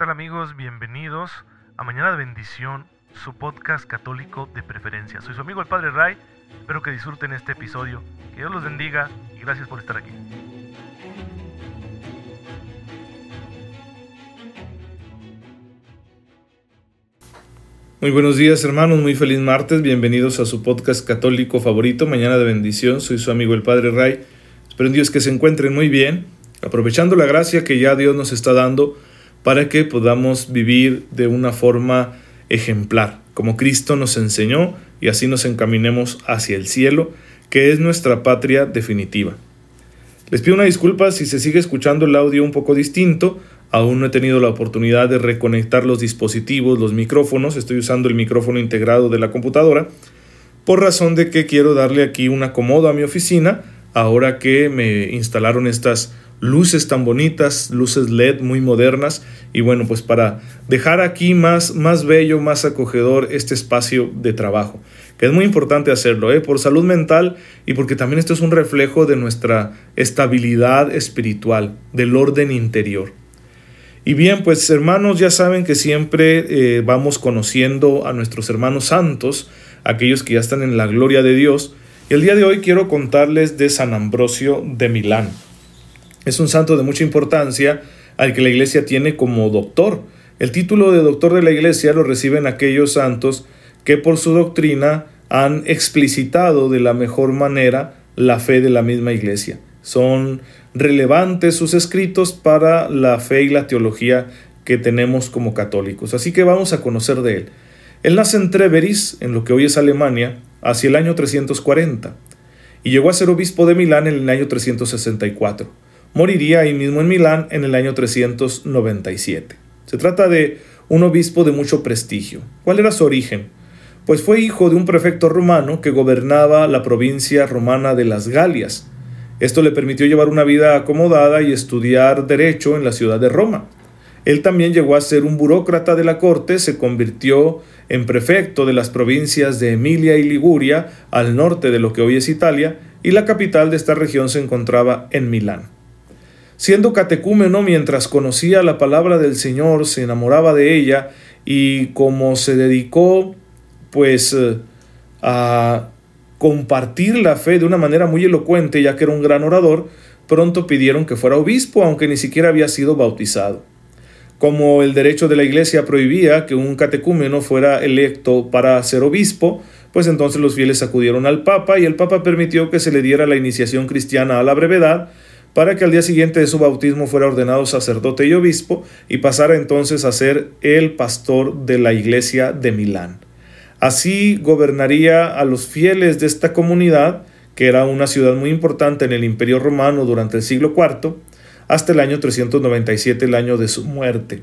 tal amigos? Bienvenidos a Mañana de Bendición, su podcast católico de preferencia. Soy su amigo el Padre Ray, espero que disfruten este episodio, que Dios los bendiga y gracias por estar aquí. Muy buenos días hermanos, muy feliz martes, bienvenidos a su podcast católico favorito, Mañana de Bendición, soy su amigo el Padre Ray, espero en Dios que se encuentren muy bien, aprovechando la gracia que ya Dios nos está dando para que podamos vivir de una forma ejemplar, como Cristo nos enseñó y así nos encaminemos hacia el cielo, que es nuestra patria definitiva. Les pido una disculpa si se sigue escuchando el audio un poco distinto, aún no he tenido la oportunidad de reconectar los dispositivos, los micrófonos, estoy usando el micrófono integrado de la computadora, por razón de que quiero darle aquí un acomodo a mi oficina, ahora que me instalaron estas luces tan bonitas, luces LED muy modernas y bueno, pues para dejar aquí más, más bello, más acogedor este espacio de trabajo, que es muy importante hacerlo, ¿eh? por salud mental y porque también esto es un reflejo de nuestra estabilidad espiritual, del orden interior. Y bien, pues hermanos, ya saben que siempre eh, vamos conociendo a nuestros hermanos santos, aquellos que ya están en la gloria de Dios, y el día de hoy quiero contarles de San Ambrosio de Milán. Es un santo de mucha importancia al que la iglesia tiene como doctor. El título de doctor de la iglesia lo reciben aquellos santos que por su doctrina han explicitado de la mejor manera la fe de la misma iglesia. Son relevantes sus escritos para la fe y la teología que tenemos como católicos. Así que vamos a conocer de él. Él nace en Treveris, en lo que hoy es Alemania, hacia el año 340, y llegó a ser obispo de Milán en el año 364 moriría ahí mismo en Milán en el año 397. Se trata de un obispo de mucho prestigio. ¿Cuál era su origen? Pues fue hijo de un prefecto romano que gobernaba la provincia romana de las Galias. Esto le permitió llevar una vida acomodada y estudiar derecho en la ciudad de Roma. Él también llegó a ser un burócrata de la corte, se convirtió en prefecto de las provincias de Emilia y Liguria, al norte de lo que hoy es Italia, y la capital de esta región se encontraba en Milán. Siendo catecúmeno mientras conocía la palabra del Señor, se enamoraba de ella y como se dedicó pues eh, a compartir la fe de una manera muy elocuente, ya que era un gran orador, pronto pidieron que fuera obispo, aunque ni siquiera había sido bautizado. Como el derecho de la iglesia prohibía que un catecúmeno fuera electo para ser obispo, pues entonces los fieles acudieron al Papa y el Papa permitió que se le diera la iniciación cristiana a la brevedad, para que al día siguiente de su bautismo fuera ordenado sacerdote y obispo y pasara entonces a ser el pastor de la iglesia de Milán. Así gobernaría a los fieles de esta comunidad, que era una ciudad muy importante en el Imperio Romano durante el siglo IV, hasta el año 397, el año de su muerte.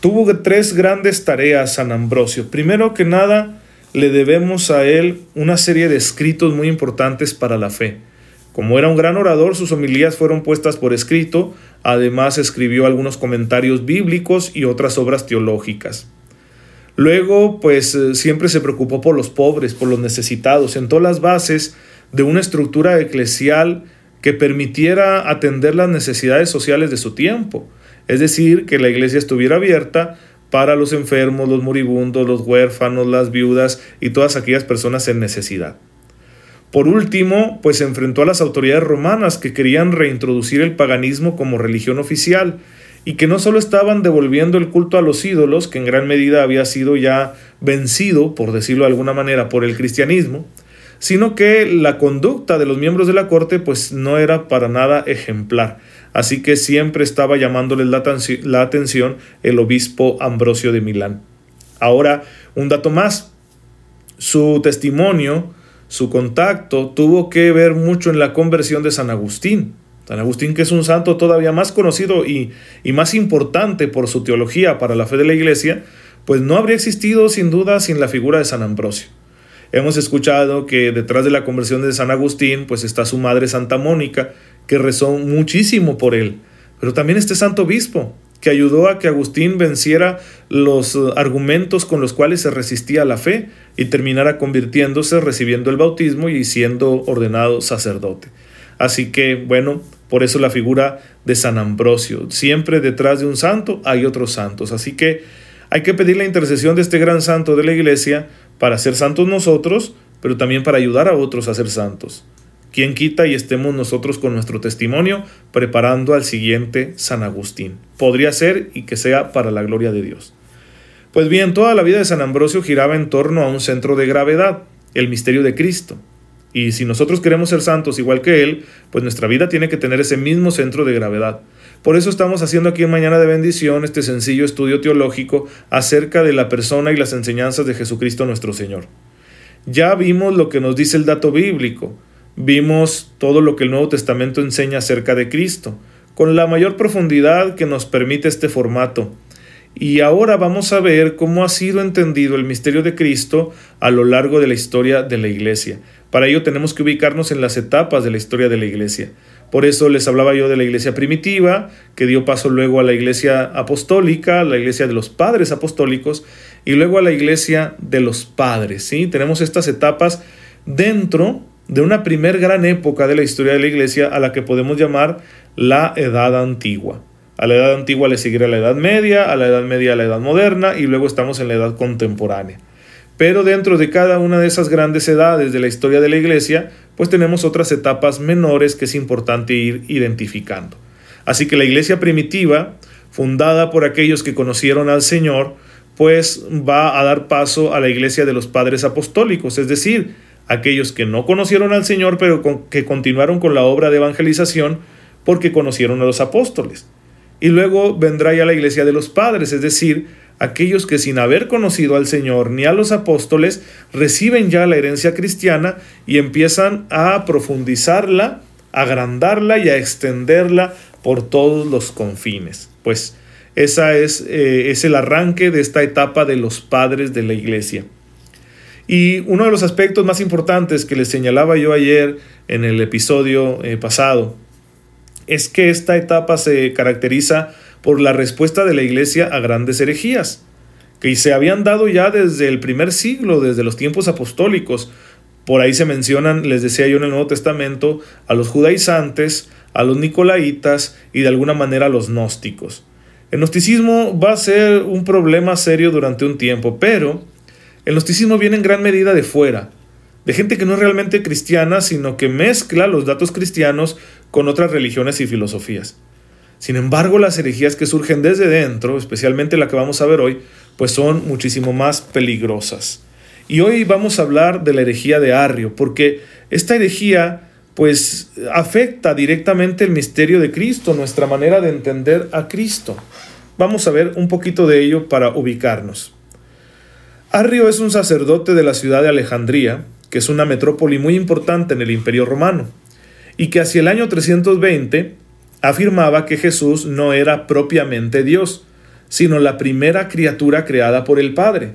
Tuvo tres grandes tareas San Ambrosio. Primero que nada, le debemos a él una serie de escritos muy importantes para la fe. Como era un gran orador, sus homilías fueron puestas por escrito, además escribió algunos comentarios bíblicos y otras obras teológicas. Luego, pues eh, siempre se preocupó por los pobres, por los necesitados, sentó las bases de una estructura eclesial que permitiera atender las necesidades sociales de su tiempo, es decir, que la iglesia estuviera abierta para los enfermos, los moribundos, los huérfanos, las viudas y todas aquellas personas en necesidad. Por último, pues se enfrentó a las autoridades romanas que querían reintroducir el paganismo como religión oficial y que no solo estaban devolviendo el culto a los ídolos, que en gran medida había sido ya vencido, por decirlo de alguna manera, por el cristianismo, sino que la conducta de los miembros de la corte pues no era para nada ejemplar. Así que siempre estaba llamándoles la, la atención el obispo Ambrosio de Milán. Ahora, un dato más. Su testimonio su contacto tuvo que ver mucho en la conversión de San Agustín. San Agustín, que es un santo todavía más conocido y, y, más importante por su teología para la fe de la iglesia, pues no habría existido sin duda sin la figura de San Ambrosio. Hemos escuchado que detrás de la conversión de San Agustín, pues está su madre Santa Mónica, que rezó muchísimo por él, pero también este santo obispo, que ayudó a que Agustín venciera los eh, argumentos con los cuales se resistía a la fe y terminara convirtiéndose, recibiendo el bautismo y siendo ordenado sacerdote. Así que, bueno, Por eso la figura de San Ambrosio. Siempre detrás de un santo hay otros santos. Así que hay que pedir la intercesión de este gran santo de la iglesia para ser santos nosotros, pero también para ayudar a otros a ser santos. Quien quita y estemos nosotros con nuestro testimonio preparando al siguiente San Agustín? Podría ser y que sea para la gloria de Dios. Pues bien, toda la vida de San Ambrosio giraba en torno a un centro de gravedad, el misterio de Cristo. Y si nosotros queremos ser santos igual que Él, pues nuestra vida tiene que tener ese mismo centro de gravedad. Por eso estamos haciendo aquí en Mañana de Bendición este sencillo estudio teológico acerca de la persona y las enseñanzas de Jesucristo nuestro Señor. Ya vimos lo que nos dice el dato bíblico, vimos todo lo que el Nuevo Testamento enseña acerca de Cristo, con la mayor profundidad que nos permite este formato y ahora vamos a ver cómo ha sido entendido el misterio de Cristo a lo largo de la historia de la Iglesia. Para ello tenemos que ubicarnos en las etapas de la historia de la Iglesia. Por eso les hablaba yo de la Iglesia primitiva, que dio paso luego a la Iglesia apostólica, la Iglesia de los padres apostólicos, y luego a la Iglesia de los padres. ¿sí? Tenemos estas etapas dentro de una primer gran época de la historia de la Iglesia a la que podemos llamar la Edad Antigua. A la edad antigua le seguirá la edad media, a la edad media la edad moderna y luego estamos en la edad contemporánea. Pero dentro de cada una de esas grandes edades de la historia de la iglesia, pues tenemos otras etapas menores que es importante ir identificando. Así que la iglesia primitiva, fundada por aquellos que conocieron al Señor, pues va a dar paso a la iglesia de los padres apostólicos, es decir, aquellos que no conocieron al Señor, pero que continuaron con la obra de evangelización porque conocieron a los apóstoles. Y luego vendrá ya la iglesia de los padres, es decir, aquellos que sin haber conocido al Señor ni a los apóstoles reciben ya la herencia cristiana y empiezan a profundizarla, agrandarla y a extenderla por todos los confines. Pues esa es, eh, es el arranque de esta etapa de los padres de la iglesia. Y uno de los aspectos más importantes que les señalaba yo ayer en el episodio eh, pasado es que esta etapa se caracteriza por la respuesta de la Iglesia a grandes herejías, que se habían dado ya desde el primer siglo, desde los tiempos apostólicos. Por ahí se mencionan, les decía yo en el Nuevo Testamento, a los judaizantes, a los nicolaitas y de alguna manera a los gnósticos. El gnosticismo va a ser un problema serio durante un tiempo, pero el gnosticismo viene en gran medida de fuera, de gente que no es realmente cristiana, sino que mezcla los datos cristianos con otras religiones y filosofías. Sin embargo, las herejías que surgen desde dentro, especialmente la que vamos a ver hoy, pues son muchísimo más peligrosas. Y hoy vamos a hablar de la herejía de Arrio, porque esta herejía pues afecta directamente el misterio de Cristo, nuestra manera de entender a Cristo. Vamos a ver un poquito de ello para ubicarnos. Arrio es un sacerdote de la ciudad de Alejandría, que es una metrópoli muy importante en el Imperio Romano, y que hacia el año 320 afirmaba que Jesús no era propiamente Dios, sino la primera criatura creada por el Padre,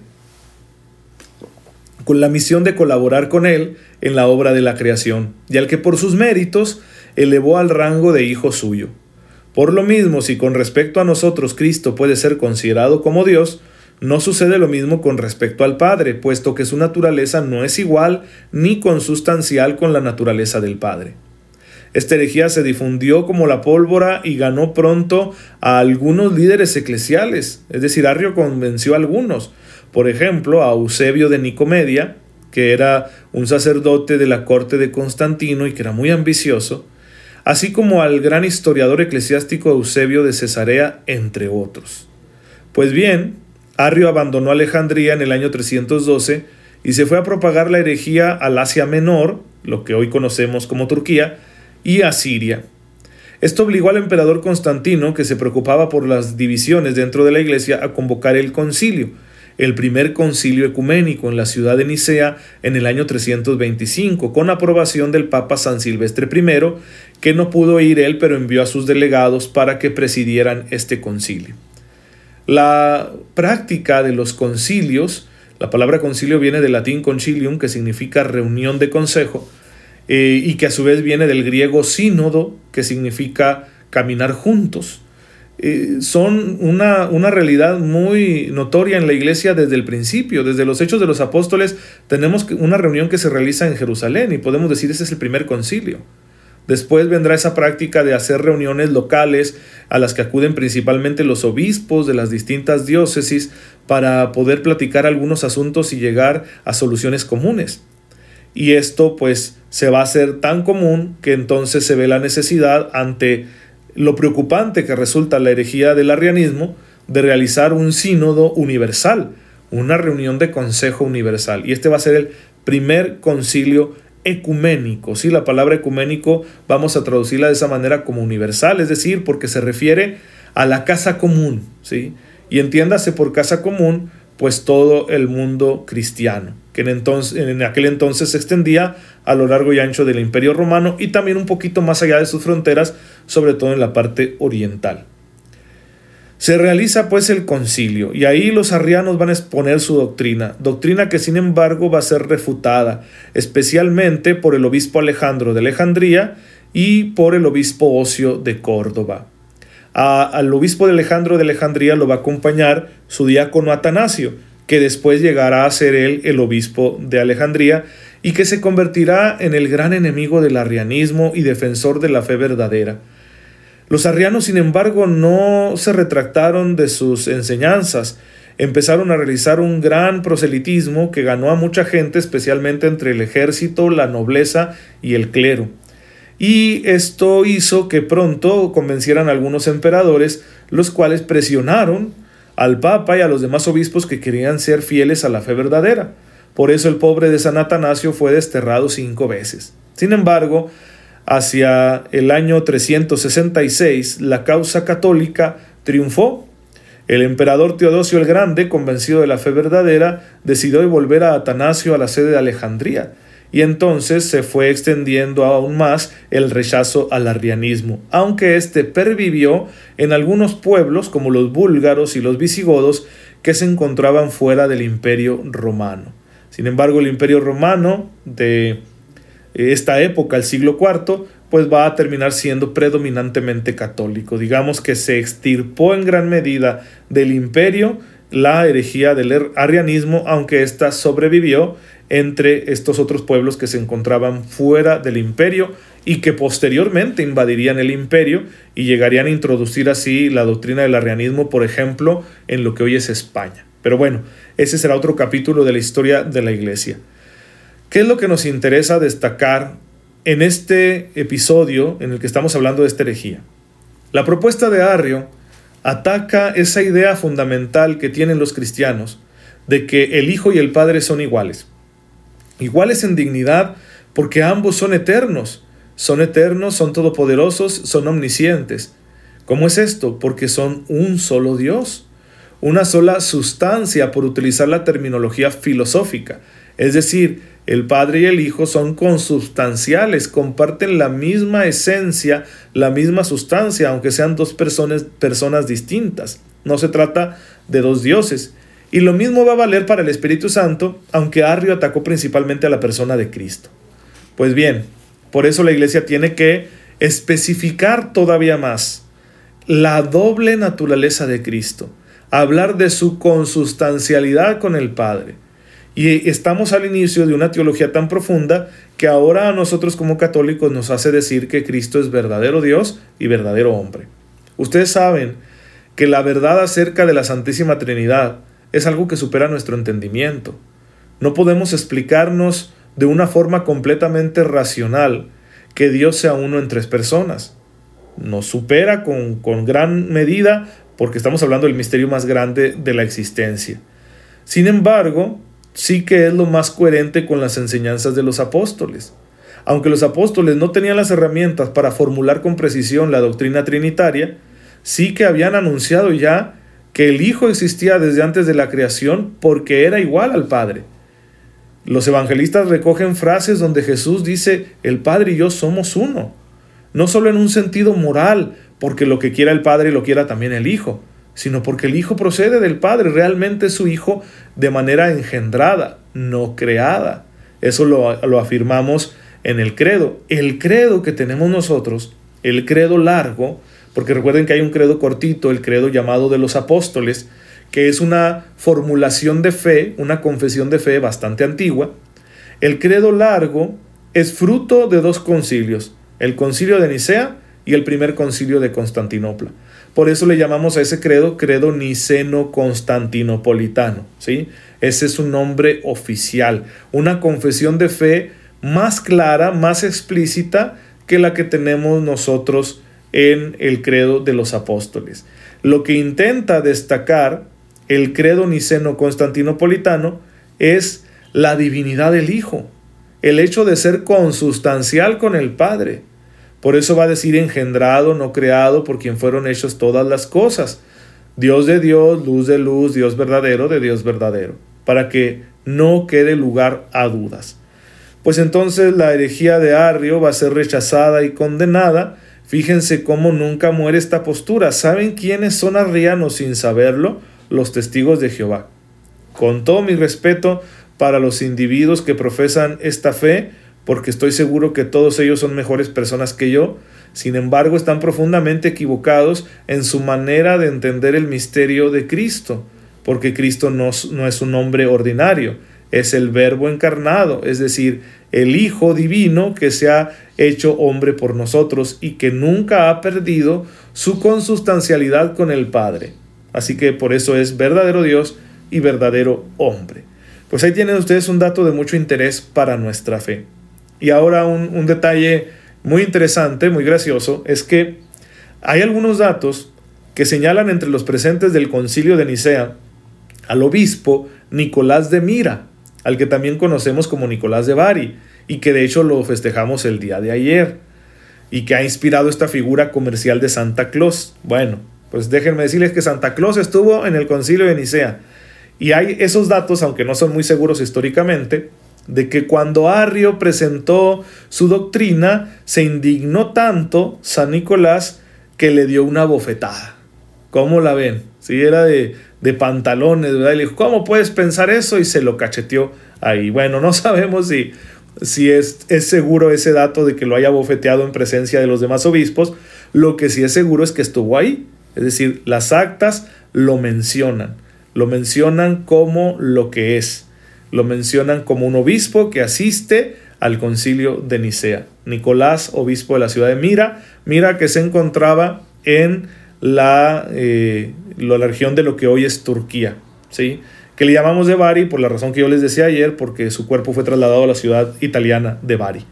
con la misión de colaborar con Él en la obra de la creación, y al que por sus méritos elevó al rango de hijo suyo. Por lo mismo, si con respecto a nosotros Cristo puede ser considerado como Dios, no sucede lo mismo con respecto al Padre, puesto que su naturaleza no es igual ni consustancial con la naturaleza del Padre. Esta herejía se difundió como la pólvora y ganó pronto a algunos líderes eclesiales, es decir, Arrio convenció a algunos, por ejemplo, a Eusebio de Nicomedia, que era un sacerdote de la corte de Constantino y que era muy ambicioso, así como al gran historiador eclesiástico Eusebio de Cesarea, entre otros. Pues bien, Arrio abandonó Alejandría en el año 312 y se fue a propagar la herejía al Asia Menor, lo que hoy conocemos como Turquía, y a Siria. Esto obligó al emperador Constantino, que se preocupaba por las divisiones dentro de la iglesia, a convocar el concilio, el primer concilio ecuménico en la ciudad de Nicea en el año 325, con aprobación del Papa San Silvestre I, que no pudo ir él, pero envió a sus delegados para que presidieran este concilio. La práctica de los concilios, la palabra concilio viene del latín concilium, que significa reunión de consejo, eh, y que a su vez viene del griego sínodo, que significa caminar juntos. Eh, son una, una, realidad muy notoria en la iglesia desde el principio, desde los hechos de los apóstoles tenemos una reunión que se realiza en Jerusalén y podemos decir ese es el primer concilio. Después vendrá esa práctica de hacer reuniones locales a las que acuden principalmente los obispos de las distintas diócesis para poder platicar algunos asuntos y llegar a soluciones comunes. Y esto pues se va a hacer tan común que entonces se ve la necesidad ante lo preocupante que resulta la herejía del arrianismo de realizar un sínodo universal, una reunión de consejo universal. Y este va a ser el primer concilio ecuménico. ¿sí? La palabra ecuménico vamos a traducirla de esa manera como universal, es decir, porque se refiere a la casa común. ¿sí? Y entiéndase por casa común, pues todo el mundo cristiano, que en, aquel entonces se extendía a lo largo y ancho del imperio romano y también un poquito más allá de sus fronteras, sobre todo en la parte oriental. Se realiza pues el concilio y ahí los arrianos van a exponer su doctrina, doctrina que sin embargo va a ser refutada, especialmente por el obispo Alejandro de Alejandría y por el obispo Ocio de Córdoba. al obispo de Alejandro de Alejandría lo va a acompañar su diácono Atanasio, que después llegará a ser él el obispo de Alejandría y que se convertirá en el gran enemigo del arrianismo y defensor de la fe verdadera. Los arrianos, sin embargo, no se retractaron de sus enseñanzas. Empezaron a realizar un gran proselitismo que ganó a mucha gente, especialmente entre el ejército, la nobleza y el clero. Y esto hizo que pronto convencieran a algunos emperadores, los cuales presionaron al Papa y a los demás obispos que querían ser fieles a la fe verdadera. Por eso el pobre de San Atanasio fue desterrado cinco veces. Sin embargo, Hacia el año 366 la causa católica triunfó. El emperador Teodosio el Grande, convencido de la fe verdadera, decidió devolver a Atanasio a la sede de Alejandría, y entonces se fue extendiendo aún más el rechazo al arrianismo, aunque éste pervivió en algunos pueblos como los búlgaros y los visigodos que se encontraban fuera del imperio romano. Sin embargo, el imperio romano de esta época, el siglo IV, pues va a terminar siendo predominantemente católico. Digamos que se extirpó en gran medida del imperio la herejía del arianismo, aunque ésta sobrevivió entre estos otros pueblos que se encontraban fuera del imperio y que posteriormente invadirían el imperio y llegarían a introducir así la doctrina del arrianismo, por ejemplo, en lo que hoy es España. Pero bueno, ese será otro capítulo de la historia de la iglesia. ¿Qué es lo que nos interesa destacar en este episodio en el que estamos hablando de esta herejía? La propuesta de Arrio ataca esa idea fundamental que tienen los cristianos de que el Hijo y el Padre son iguales. Iguales en dignidad porque ambos son eternos. Son eternos, son todopoderosos, son omniscientes. ¿Cómo es esto? Porque son un solo Dios, una sola sustancia, por utilizar la terminología filosófica. Es decir, el Padre y el Hijo son consubstanciales, comparten la misma esencia, la misma sustancia, aunque sean dos personas, personas distintas. No se trata de dos dioses. Y lo mismo va a valer para el Espíritu Santo, aunque Arrio atacó principalmente a la persona de Cristo. Pues bien, por eso la iglesia tiene que especificar todavía más la doble naturaleza de Cristo, hablar de su consustancialidad con el Padre y estamos al inicio de una teología tan profunda que ahora a nosotros como católicos nos hace decir que Cristo es verdadero Dios y verdadero hombre. Ustedes saben que la verdad acerca de la Santísima Trinidad es algo que supera nuestro entendimiento. No podemos explicarnos de una forma completamente racional que Dios sea uno en tres personas. Nos supera con, con gran medida porque estamos hablando del misterio más grande de la existencia. Sin embargo, sí que es lo más coherente con las enseñanzas de los apóstoles. Aunque los apóstoles no tenían las herramientas para formular con precisión la doctrina trinitaria, sí que habían anunciado ya que el Hijo existía desde antes de la creación porque era igual al Padre. Los evangelistas recogen frases donde Jesús dice, el Padre y yo somos uno, no solo en un sentido moral, porque lo que quiera el Padre lo quiera también el Hijo, sino porque el Hijo procede del Padre, realmente es su Hijo de manera engendrada, no creada. Eso lo, lo, afirmamos en el credo. El credo que tenemos nosotros, el credo largo, porque recuerden que hay un credo cortito, el credo llamado de los apóstoles, que es una formulación de fe, una confesión de fe bastante antigua. El credo largo es fruto de dos concilios, el concilio de Nicea y el primer concilio de Constantinopla. Por eso le llamamos a ese credo credo niceno-constantinopolitano. ¿sí? Ese es un nombre oficial, una confesión de fe más clara, más explícita que la que tenemos nosotros en el credo de los apóstoles. Lo que intenta destacar el credo niceno-constantinopolitano es la divinidad del Hijo, el hecho de ser consustancial con el Padre. Por eso va a decir engendrado, no creado, por quien fueron hechos todas las cosas. Dios de Dios, luz de luz, Dios verdadero de Dios verdadero, para que no quede lugar a dudas. Pues entonces la herejía de Arrio va a ser rechazada y condenada. Fíjense cómo nunca muere esta postura. ¿Saben quiénes son arrianos sin saberlo? Los testigos de Jehová. Con todo mi respeto para los individuos que profesan esta fe, porque estoy seguro que todos ellos son mejores personas que yo, sin embargo están profundamente equivocados en su manera de entender el misterio de Cristo, porque Cristo no, no es un hombre ordinario, es el verbo encarnado, es decir, el Hijo divino que se ha hecho hombre por nosotros y que nunca ha perdido su consustancialidad con el Padre. Así que por eso es verdadero Dios y verdadero hombre. Pues ahí tienen ustedes un dato de mucho interés para nuestra fe. Y ahora un, un detalle muy interesante, muy gracioso, es que hay algunos datos que señalan entre los presentes del concilio de Nicea al obispo Nicolás de Mira, al que también conocemos como Nicolás de Bari, y que de hecho lo festejamos el día de ayer, y que ha inspirado esta figura comercial de Santa Claus. Bueno, pues déjenme decirles que Santa Claus estuvo en el concilio de Nicea, y hay esos datos, aunque no son muy seguros históricamente, de que cuando Arrio presentó su doctrina, se indignó tanto San Nicolás que le dio una bofetada. ¿Cómo la ven? Si era de, de pantalones, ¿verdad? Le dijo, ¿cómo puedes pensar eso? Y se lo cacheteó ahí. Bueno, no sabemos si, si es, es seguro ese dato de que lo haya bofeteado en presencia de los demás obispos. Lo que sí es seguro es que estuvo ahí. Es decir, las actas lo mencionan. Lo mencionan como lo que es. Lo mencionan como un obispo que asiste al concilio de Nicea. Nicolás, obispo de la ciudad de Mira, Mira que se encontraba en la, eh, la región de lo que hoy es Turquía, ¿sí? que le llamamos de Bari por la razón que yo les decía ayer, porque su cuerpo fue trasladado a la ciudad italiana de Bari.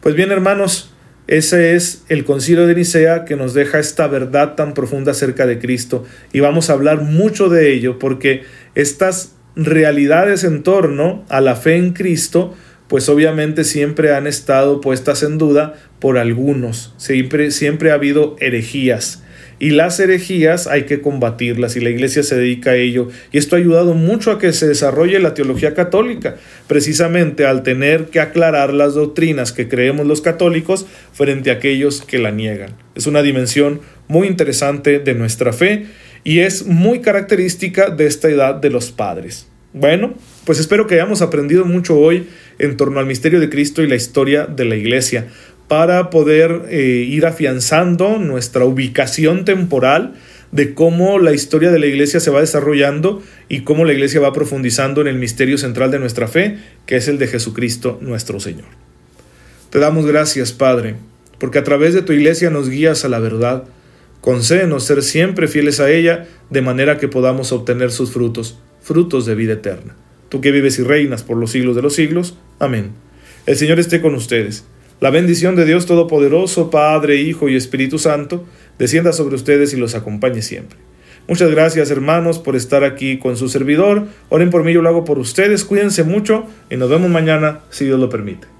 Pues bien, hermanos, ese es el concilio de Nicea que nos deja esta verdad tan profunda acerca de Cristo y vamos a hablar mucho de ello porque estas realidades en torno a la fe en Cristo pues obviamente siempre han estado puestas en duda por algunos, siempre, siempre ha habido herejías y las herejías hay que combatirlas y la iglesia se dedica a ello. Y esto ha ayudado mucho a que se desarrolle la teología católica, precisamente al tener que aclarar las doctrinas que creemos los católicos frente a aquellos que la niegan. Es una dimensión muy interesante de nuestra fe y es muy característica de esta edad de los padres. Bueno, pues espero que hayamos aprendido mucho hoy en torno al misterio de Cristo y la historia de la iglesia para poder eh, ir afianzando nuestra ubicación temporal de cómo la historia de la iglesia se va desarrollando y cómo la iglesia va profundizando en el misterio central de nuestra fe, que es el de Jesucristo nuestro Señor. Te damos gracias, Padre, porque a través de tu iglesia nos guías a la verdad. Concédenos ser siempre fieles a ella, de manera que podamos obtener sus frutos, frutos de vida eterna. Tú que vives y reinas por los siglos de los siglos. Amén. El Señor esté con ustedes la bendición de Dios Todopoderoso, Padre, Hijo y Espíritu Santo, descienda sobre ustedes y los acompañe siempre. Muchas gracias hermanos por estar aquí con su servidor. Oren por mí, yo lo hago por ustedes. Cuídense mucho y nos vemos mañana si Dios lo permite.